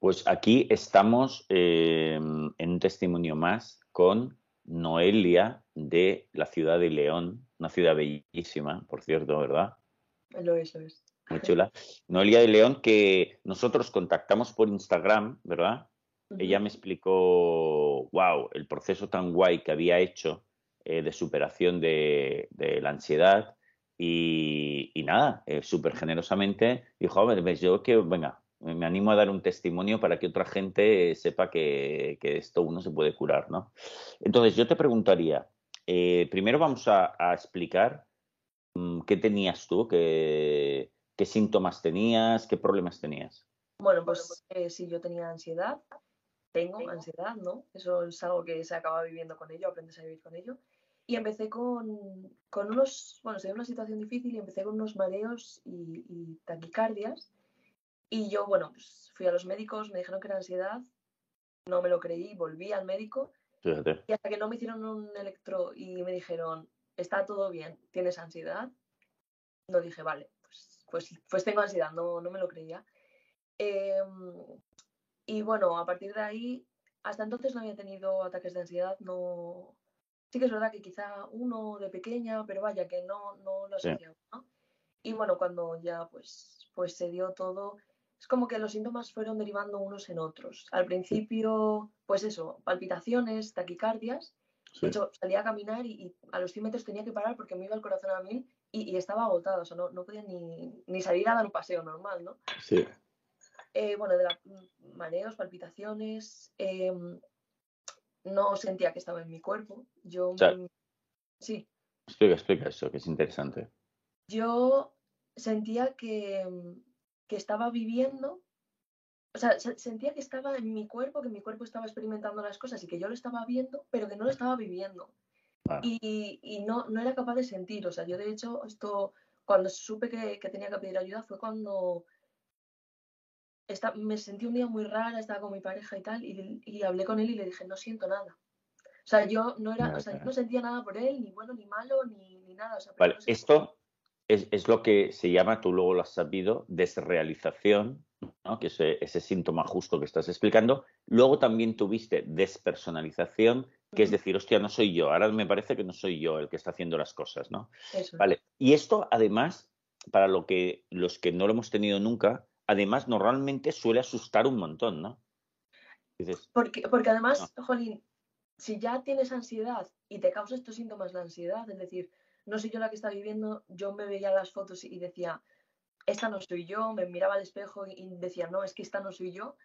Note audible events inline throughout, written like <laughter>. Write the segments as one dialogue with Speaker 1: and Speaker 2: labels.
Speaker 1: Pues aquí estamos eh, en un testimonio más con Noelia de la ciudad de León, una ciudad bellísima, por cierto, ¿verdad?
Speaker 2: Lo es, lo es.
Speaker 1: Muy chula. Noelia de León, que nosotros contactamos por Instagram, ¿verdad? Ella me explicó, wow, el proceso tan guay que había hecho eh, de superación de, la ansiedad y, nada, eh, súper generosamente dijo, a ver, yo que, venga, me animo a dar un testimonio para que otra gente sepa que, esto uno se puede curar, ¿no? Entonces, yo te preguntaría, eh, primero vamos a, explicar mm, qué tenías tú, qué, síntomas tenías, qué problemas tenías.
Speaker 2: Bueno, pues eh, yo tenía ansiedad, tengo ansiedad, ¿no? Eso es algo que se acaba viviendo con ello, aprendes a vivir con ello. Y empecé con, con unos, bueno, se una situación difícil y empecé con unos mareos y taquicardias y yo, bueno, pues fui a los médicos, me dijeron que era ansiedad, no me lo creí, volví al médico. Y hasta que no me hicieron un electro y me dijeron, está todo bien, tienes ansiedad, no dije, vale, pues, pues, pues tengo ansiedad, no, no me lo creía. Em, y bueno, a partir de ahí, hasta entonces no había tenido ataques de ansiedad, no... Sí que es verdad que quizá uno de pequeña, pero vaya, que no, no lo sabía, ¿no? Y bueno, cuando ya pues, pues se dio todo, es como que los síntomas fueron derivando unos en otros. Al principio, pues eso, palpitaciones, taquicardias. De hecho, salía a caminar y, a los 100 metros tenía que parar porque me iba el corazón a mil y, estaba agotado. O sea, no, podía ni, salir a dar un paseo normal, ¿no?
Speaker 1: Sí.
Speaker 2: Eh, bueno, de la, mareos, palpitaciones. Em, no sentía que estaba en mi cuerpo. Yo. sí.
Speaker 1: Explica, explica eso, que es interesante.
Speaker 2: Yo sentía que que estaba viviendo, o sea, sentía que estaba en mi cuerpo, que mi cuerpo estaba experimentando las cosas y que yo lo estaba viendo, pero que no lo estaba viviendo. Ah. Y, no, no era capaz de sentir, o sea, yo de hecho, esto, cuando supe que, tenía que pedir ayuda fue cuando me sentí un día muy rara, estaba con mi pareja y tal, y, hablé con él y le dije, no siento nada. O sea, yo no era, o sea, no sentía nada por él, ni bueno, ni malo, ni, nada.
Speaker 1: vale, esto, es, lo que se llama, tú luego lo has sabido, desrealización, ¿no? que es ese, síntoma justo que estás explicando. Luego también tuviste despersonalización, que es decir, hostia, no soy yo, ahora me parece que no soy yo el que está haciendo las cosas, ¿no? Vale. Y esto, además, para lo que, los que no lo hemos tenido nunca, además normalmente suele asustar un montón, ¿no?
Speaker 2: porque, porque además, Jolín, si ya tienes ansiedad y te causa estos síntomas la ansiedad, es decir, no soy yo la que está viviendo, yo me veía las fotos y decía, esta no soy yo, me miraba al espejo y decía, no, es que esta no soy yo.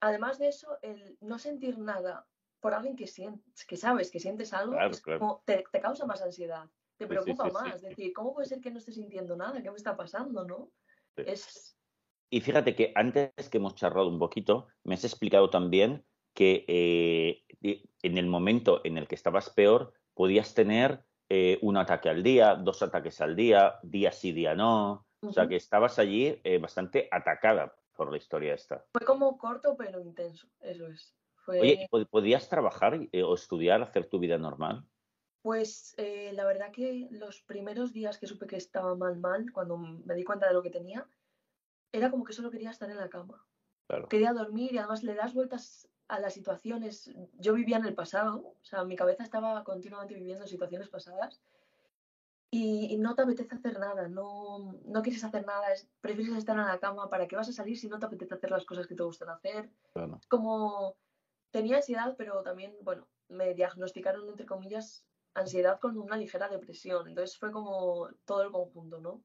Speaker 2: Además de eso, el no sentir nada por alguien que, sientes, que sabes que sientes algo, te, causa más ansiedad, te preocupa más. Es decir, ¿cómo puede ser que no esté sintiendo nada? ¿Qué me está pasando? ¿no? Es...
Speaker 1: Y fíjate que antes que hemos charlado un poquito, me has explicado también que eh, en el momento en el que estabas peor, podías tener eh, un ataque al día, dos ataques al día, día sí, día no. O sea que estabas allí eh, bastante atacada por la historia esta.
Speaker 2: Fue como corto pero intenso, eso es.
Speaker 1: Oye, ¿podías trabajar eh, o estudiar, hacer tu vida normal?
Speaker 2: Pues la verdad que los primeros días que supe que estaba mal, mal, cuando me di cuenta de lo que tenía, era como que solo quería estar en la cama. Quería dormir y además le das vueltas a las situaciones. Yo vivía en el pasado, o sea, mi cabeza estaba continuamente viviendo situaciones pasadas y, no te apetece hacer nada, no, no quieres hacer nada, prefieres estar en la cama. ¿Para qué vas a salir si no te apetece hacer las cosas que te gustan hacer? Como tenía ansiedad, pero también, bueno, me diagnosticaron, entre comillas, ansiedad con una ligera depresión. Entonces fue como todo el conjunto, ¿no?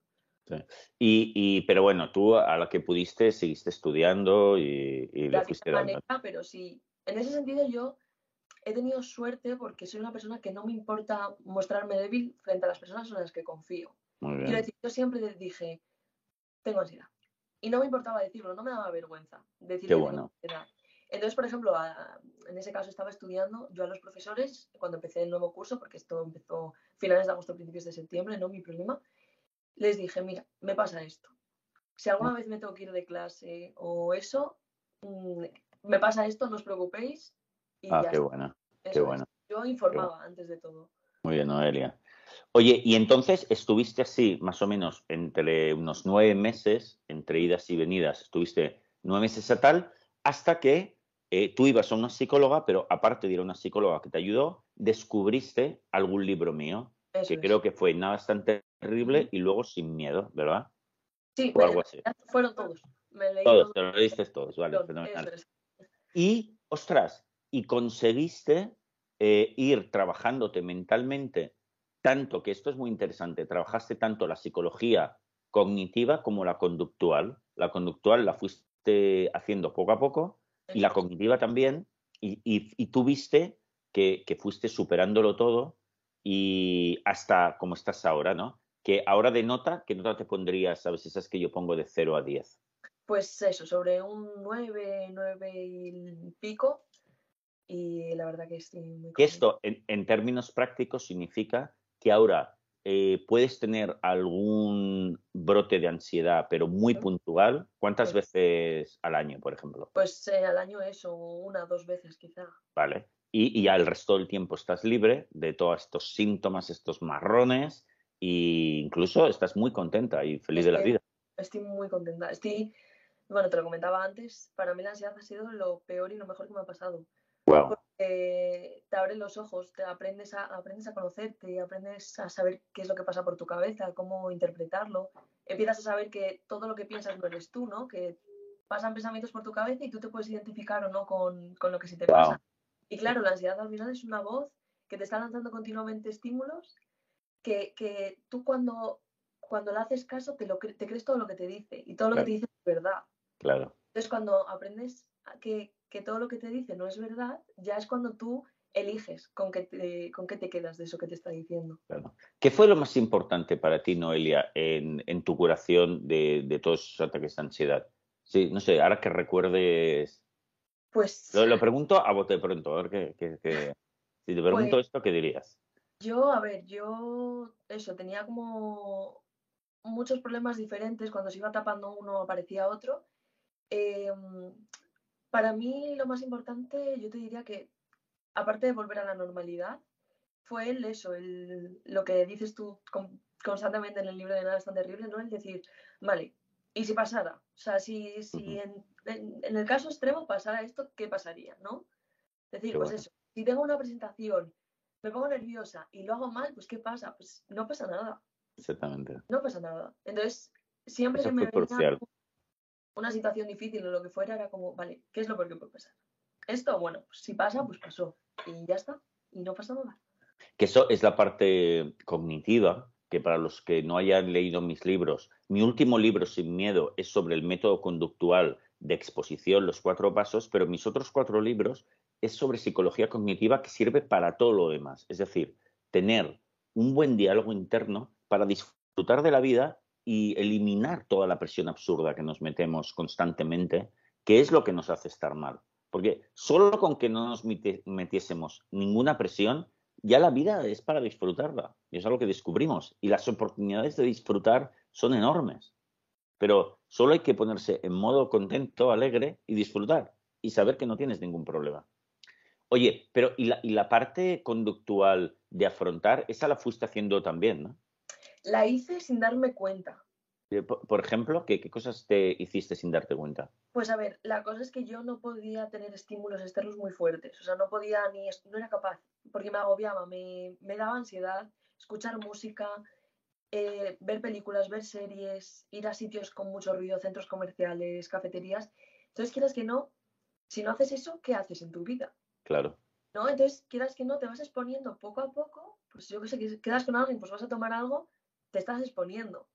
Speaker 1: Y, pero bueno, tú a la que pudiste seguiste estudiando y, y le fuiste
Speaker 2: dando. pero sí, en ese sentido yo he tenido suerte porque soy una persona que no me importa mostrarme débil frente a las personas en las que confío. Quiero decir, yo siempre dije, tengo ansiedad. Y no me importaba decirlo, no me daba vergüenza decirlo.
Speaker 1: Qué bueno.
Speaker 2: Entonces, por ejemplo, en ese caso estaba estudiando yo a los profesores cuando empecé el nuevo curso, porque esto empezó finales de agosto, principios de septiembre, no mi problema les dije, mira, me pasa esto. Si alguna vez me tengo que ir de clase o eso, mm, me pasa esto, no os preocupéis.
Speaker 1: ah, qué buena, qué buena.
Speaker 2: Yo informaba antes de todo.
Speaker 1: Muy bien, Noelia. Oye, y entonces estuviste así, más o menos, entre unos nueve meses, entre idas y venidas, estuviste nueve meses a tal, hasta que eh, tú ibas a una psicóloga, pero aparte de ir a una psicóloga que te ayudó, descubriste algún libro mío, que creo que fue Nada tan terrible y luego Sin miedo, ¿verdad?
Speaker 2: Sí, algo así. fueron todos.
Speaker 1: todos, te lo leíste todos, vale, fenomenal. Y, ostras, y conseguiste eh, ir trabajándote mentalmente tanto, que esto es muy interesante, trabajaste tanto la psicología cognitiva como la conductual. La conductual la fuiste haciendo poco a poco y la cognitiva también, y, y, tú viste que, que, fuiste superándolo todo y hasta como estás ahora, ¿no? Que ahora de nota, ¿qué nota te pondrías? ¿Sabes? Esa es que yo pongo de 0 a 10.
Speaker 2: Pues eso, sobre un 9, 9 y pico. Y la verdad que estoy muy
Speaker 1: Que esto, en, en, términos prácticos, significa que ahora eh, puedes tener algún brote de ansiedad, pero muy puntual. ¿Cuántas veces al año, por ejemplo?
Speaker 2: Pues eh, al año eso, una o dos veces quizá.
Speaker 1: Vale. Y, ya el resto del tiempo estás libre de todos estos síntomas, estos marrones, e incluso estás muy contenta y feliz de la vida.
Speaker 2: Estoy muy contenta. Estoy, bueno, te lo comentaba antes, para mí la ansiedad ha sido lo peor y lo mejor que me ha pasado. Porque te abren los ojos, te aprendes a, aprendes a conocerte, aprendes a saber qué es lo que pasa por tu cabeza, cómo interpretarlo. Empiezas a saber que todo lo que piensas no eres tú, ¿no? Que pasan pensamientos por tu cabeza y tú te puedes identificar o no con, con lo que se te pasa. Y claro, la ansiedad al final es una voz que te está lanzando continuamente estímulos que, que tú cuando, cuando le haces caso te, lo, te crees todo lo que te dice y todo lo que te dice es verdad.
Speaker 1: Claro.
Speaker 2: Entonces cuando aprendes que, que todo lo que te dice no es verdad, ya es cuando tú eliges con qué te, con qué te quedas de eso que te está diciendo.
Speaker 1: Claro. ¿Qué fue lo más importante para ti, Noelia, en, en tu curación de, de, todos esos ataques de ansiedad? Sí, no sé, ahora que recuerdes.
Speaker 2: Pues.
Speaker 1: Lo, pregunto a bote pronto, a ver qué. si te pregunto pues esto, ¿qué dirías?
Speaker 2: Yo, a ver, yo. Eso, tenía como muchos problemas diferentes. Cuando se iba tapando uno, aparecía otro. Eh, para mí lo más importante, yo te diría que, aparte de volver a la normalidad, fue el eso, el, lo que dices tú constantemente en el libro de Nada es tan terrible, ¿no? El decir, vale, ¿y si pasara? O sea, si, si en, el caso extremo pasara esto, ¿qué pasaría, no? Es decir, pues eso, si tengo una presentación, me pongo nerviosa y lo hago mal, pues ¿qué pasa? Pues no pasa nada.
Speaker 1: Exactamente.
Speaker 2: No pasa nada. Entonces, siempre que me venía una situación difícil o lo que fuera, era como, vale, ¿qué es lo peor que puede pasar? Esto, bueno, pues si pasa, pues pasó. Y ya está. Y no pasa nada.
Speaker 1: Que eso es la parte cognitiva, que para los que no hayan leído mis libros, mi último libro, Sin Miedo, es sobre el método conductual de exposición, los cuatro pasos, pero mis otros cuatro libros es sobre psicología cognitiva que sirve para todo lo demás. Es decir, tener un buen diálogo interno para disfrutar de la vida y eliminar toda la presión absurda que nos metemos constantemente, que es lo que nos hace estar mal. Porque solo con que no nos metiésemos ninguna presión, ya la vida es para disfrutarla. Y es algo que descubrimos. Y las oportunidades de disfrutar son enormes. Pero solo hay que ponerse en modo contento, alegre y disfrutar. Y saber que no tienes ningún problema. Oye, pero y la, y la parte conductual de afrontar, esa la fuiste haciendo también, ¿no?
Speaker 2: La hice sin darme cuenta.
Speaker 1: Eh, por ejemplo, ¿qué, cosas te hiciste sin darte cuenta?
Speaker 2: Pues a ver, la cosa es que yo no podía tener estímulos externos muy fuertes, o sea, no podía ni, no era capaz, porque me agobiaba, me, daba ansiedad escuchar música, eh, ver películas, ver series, ir a sitios con mucho ruido, centros comerciales, cafeterías. Entonces, quieras que no, si no haces eso, ¿qué haces en tu vida?
Speaker 1: Claro.
Speaker 2: ¿No? Entonces, quieras que no, te vas exponiendo poco a poco, pues yo que sé, quedas con alguien, pues vas a tomar algo te estás exponiendo.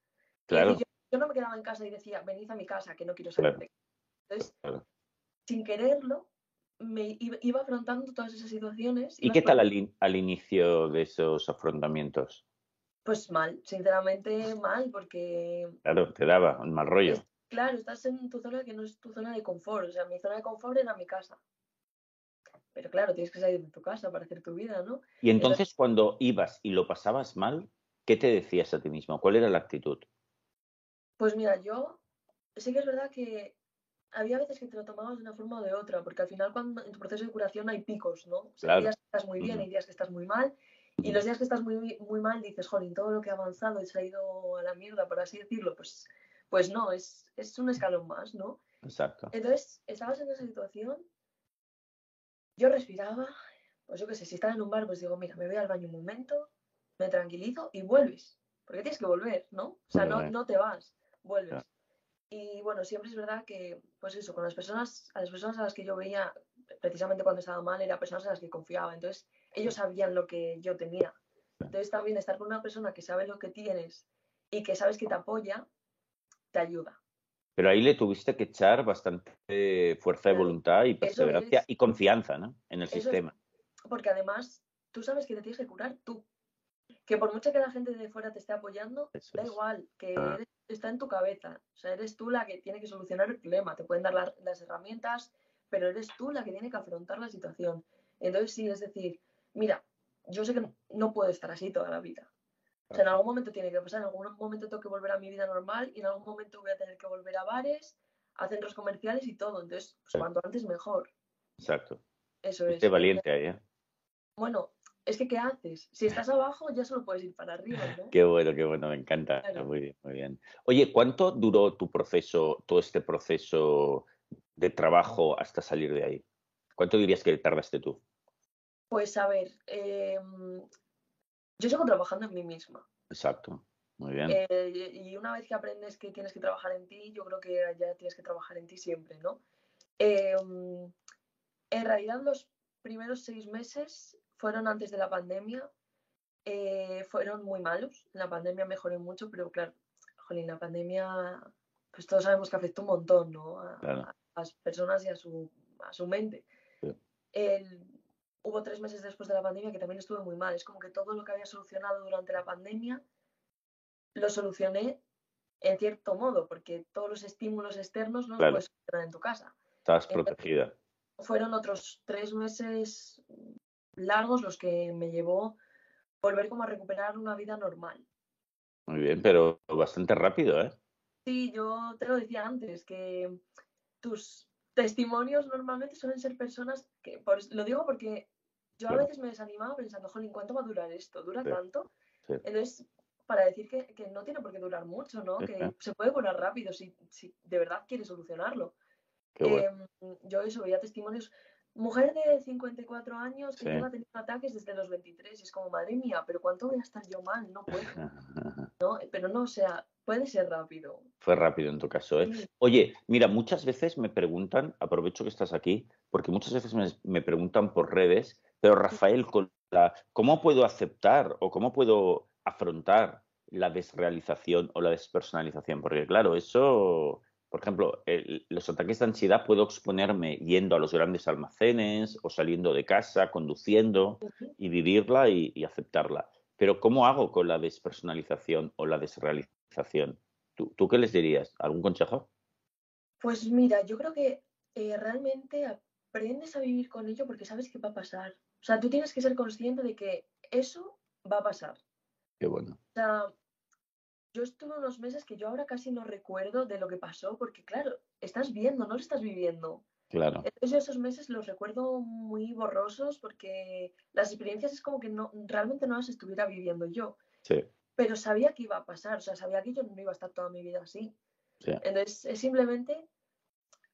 Speaker 1: Claro.
Speaker 2: Yo, no me quedaba en casa y decía, venid a mi casa, que no quiero salir Entonces, sin quererlo, me iba, afrontando todas esas situaciones.
Speaker 1: ¿Y qué tal al, inicio de esos afrontamientos?
Speaker 2: Pues mal, sinceramente mal, porque...
Speaker 1: Claro, te daba un mal rollo.
Speaker 2: claro, estás en tu zona que no es tu zona de confort. O sea, mi zona de confort era mi casa. Pero claro, tienes que salir de tu casa para hacer tu vida, ¿no?
Speaker 1: Y entonces, cuando ibas y lo pasabas mal, ¿Qué te decías a ti mismo? ¿Cuál era la actitud?
Speaker 2: Pues mira, yo sí que es verdad que había veces que te lo tomabas de una forma o de otra, porque al final cuando en tu proceso de curación hay picos, ¿no? O sea, hay días que estás muy bien, hay días que estás muy mal, y los días que estás muy, muy mal dices, jolín, todo lo que ha avanzado y se ha ido a la mierda, por así decirlo, pues, pues no, es, es un escalón más, ¿no?
Speaker 1: Exacto.
Speaker 2: Entonces, estabas en esa situación, yo respiraba, pues yo qué sé, si estaba en un bar, pues digo, mira, me voy al baño un momento, me tranquilizo y vuelves, porque tienes que volver, ¿no? O sea, no, no te vas, vuelves. Y bueno, siempre es verdad que, pues eso, con las personas, a las personas a las que yo veía, precisamente cuando estaba mal, eran personas en las que confiaba. Entonces, ellos sabían lo que yo tenía. Entonces, también estar con una persona que sabe lo que tienes y que sabes que te apoya, te ayuda.
Speaker 1: Pero ahí le tuviste que echar bastante fuerza de voluntad y perseverancia y confianza, ¿no? En el sistema.
Speaker 2: porque además, tú sabes que te tienes que curar tú. Que por mucho que la gente de fuera te esté apoyando, da igual, que ah. está en tu cabeza. O sea, eres tú la que tiene que solucionar el problema. Te pueden dar las herramientas, pero eres tú la que tiene que afrontar la situación. Entonces, sí, es decir, mira, yo sé que no puedo estar así toda la vida. O sea, en algún momento tiene que pasar, en algún momento tengo que volver a mi vida normal y en algún momento voy a tener que volver a bares, a centros comerciales y todo. Entonces, pues, cuanto antes mejor.
Speaker 1: Exacto.
Speaker 2: Eso es.
Speaker 1: Qué valiente ahí, ¿eh?
Speaker 2: Bueno, es que ¿qué haces? Si estás abajo, ya solo puedes ir para arriba, ¿no?
Speaker 1: Qué bueno, qué bueno, me encanta. Muy bien, muy bien. Oye, ¿cuánto duró tu proceso, todo este proceso de trabajo hasta salir de ahí? ¿Cuánto dirías que tardaste tú?
Speaker 2: Pues a ver, em, yo sigo trabajando en mí misma.
Speaker 1: Exacto, muy bien.
Speaker 2: Eh, y una vez que aprendes que tienes que trabajar en ti, yo creo que ya tienes que trabajar en ti siempre, ¿no? Em, en realidad los primeros seis meses fueron antes de la pandemia, eh, fueron muy malos. La pandemia mejoró mucho, pero claro, jolín, la pandemia, pues todos sabemos que afectó un montón, ¿no? A, las personas y a su, a su mente. El, hubo tres meses después de la pandemia que también estuve muy mal. Es como que todo lo que había solucionado durante la pandemia lo solucioné en cierto modo, porque todos los estímulos externos no los puedes solucionar en tu casa.
Speaker 1: Estás protegida.
Speaker 2: Fueron otros tres meses largos los que me llevó volver como a recuperar una vida normal.
Speaker 1: Muy bien, pero bastante rápido, ¿eh?
Speaker 2: Sí, yo te lo decía antes, que tus testimonios normalmente suelen ser personas que, lo digo porque yo a veces me desanimaba pensando, jolín, ¿cuánto va a durar esto? ¿Dura tanto? Entonces, para decir que, que, no tiene por qué durar mucho, ¿no? Que se puede curar rápido si, si de verdad quieres solucionarlo. Em, yo eso, veía testimonios. Mujer de 54 años que lleva teniendo ataques desde los 23 y es como, madre mía, pero ¿cuánto voy a estar yo mal? No puedo. <laughs> ¿No? Pero no, o sea, puede ser rápido.
Speaker 1: Fue rápido en tu caso, ¿eh? Oye, mira, muchas veces me preguntan, aprovecho que estás aquí, porque muchas veces me, preguntan por redes, pero Rafael, ¿cómo puedo aceptar o cómo puedo afrontar la desrealización o la despersonalización? Porque claro, eso por ejemplo, los ataques de ansiedad puedo exponerme yendo a los grandes almacenes o saliendo de casa, conduciendo y vivirla y, aceptarla. Pero ¿cómo hago con la despersonalización o la desrealización? ¿Tú, qué les dirías? ¿Algún consejo?
Speaker 2: Pues mira, yo creo que eh, realmente aprendes a vivir con ello porque sabes que va a pasar. O sea, tú tienes que ser consciente de que eso va a pasar.
Speaker 1: Qué bueno.
Speaker 2: O sea, yo estuve unos meses que yo ahora casi no recuerdo de lo que pasó, porque claro, estás viendo, no lo estás viviendo.
Speaker 1: Claro.
Speaker 2: Entonces yo esos meses los recuerdo muy borrosos porque las experiencias es como que no, realmente no las estuviera viviendo yo.
Speaker 1: Sí.
Speaker 2: Pero sabía que iba a pasar, o sea, sabía que yo no iba a estar toda mi vida así. Sí. Entonces es simplemente,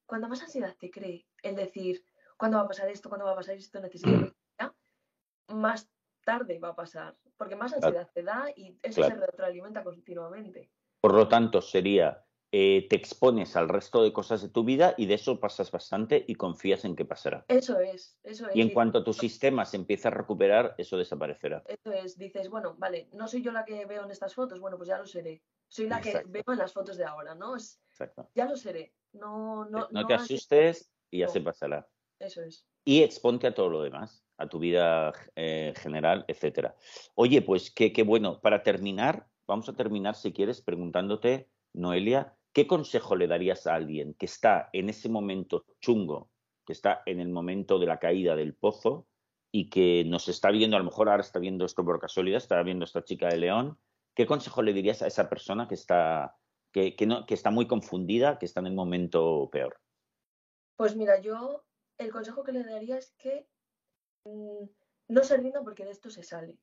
Speaker 2: cuando más ansiedad te cree, el decir, ¿cuándo va a pasar esto? ¿Cuándo va a pasar esto? Necesito <clears throat> más tarde va a pasar, porque más ansiedad te da y eso se retroalimenta continuamente.
Speaker 1: Por lo tanto, sería, eh, te expones al resto de cosas de tu vida y de eso pasas bastante y confías en que pasará.
Speaker 2: Eso es, eso es.
Speaker 1: Y en cuanto tu sistema se empieza a recuperar, eso desaparecerá.
Speaker 2: Eso es, dices, bueno, vale, no soy yo la que veo en estas fotos, bueno, pues ya lo seré. Soy la que veo en las fotos de ahora, ¿no? Es, Exacto. Ya lo seré. No, no,
Speaker 1: no, te asustes y ya se pasará.
Speaker 2: Eso es.
Speaker 1: Y exponte a todo lo demás a tu vida eh, general, etcétera. Oye, pues qué, bueno. Para terminar, vamos a terminar, si quieres, preguntándote, Noelia, ¿qué consejo le darías a alguien que está en ese momento chungo, que está en el momento de la caída del pozo y que nos está viendo, a lo mejor ahora está viendo esto por casualidad, está viendo esta chica de León? ¿Qué consejo le dirías a esa persona que está, que, no, que está muy confundida, que está en el momento peor?
Speaker 2: Pues mira, yo el consejo que le daría es que no se rinda porque de esto se sale.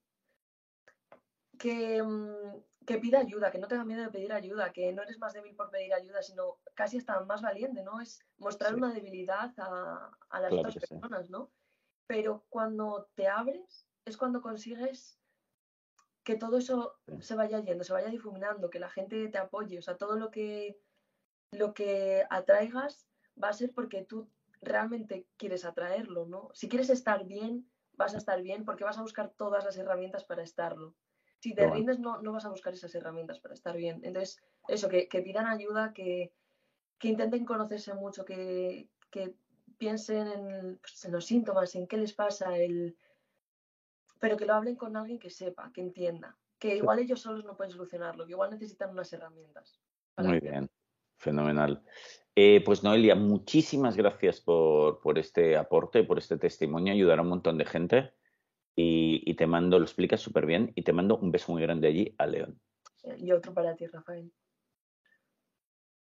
Speaker 2: Que, mm, que, pida ayuda, que no tenga miedo de pedir ayuda, que no eres más débil por pedir ayuda, sino casi hasta más valiente, ¿no? Es mostrar una debilidad a, las otras personas, ¿no? Pero cuando te abres es cuando consigues que todo eso se vaya yendo, se vaya difuminando, que la gente te apoye, o sea, todo lo que, lo que atraigas va a ser porque tú realmente quieres atraerlo, ¿no? Si quieres estar bien, vas a estar bien porque vas a buscar todas las herramientas para estarlo. Si te rindes, no, no vas a buscar esas herramientas para estar bien. Entonces, eso, que, pidan ayuda, que, intenten conocerse mucho, que, piensen pues, en, los síntomas, en qué les pasa, el... pero que lo hablen con alguien que sepa, que entienda, que igual ellos solos no pueden solucionarlo, que igual necesitan unas herramientas.
Speaker 1: Muy bien, fenomenal. Eh, pues Noelia, muchísimas gracias por, por, este aporte, por este testimonio, ayudará a un montón de gente y, y te mando, lo explicas súper bien y te mando un beso muy grande allí a León.
Speaker 2: Y otro para ti, Rafael.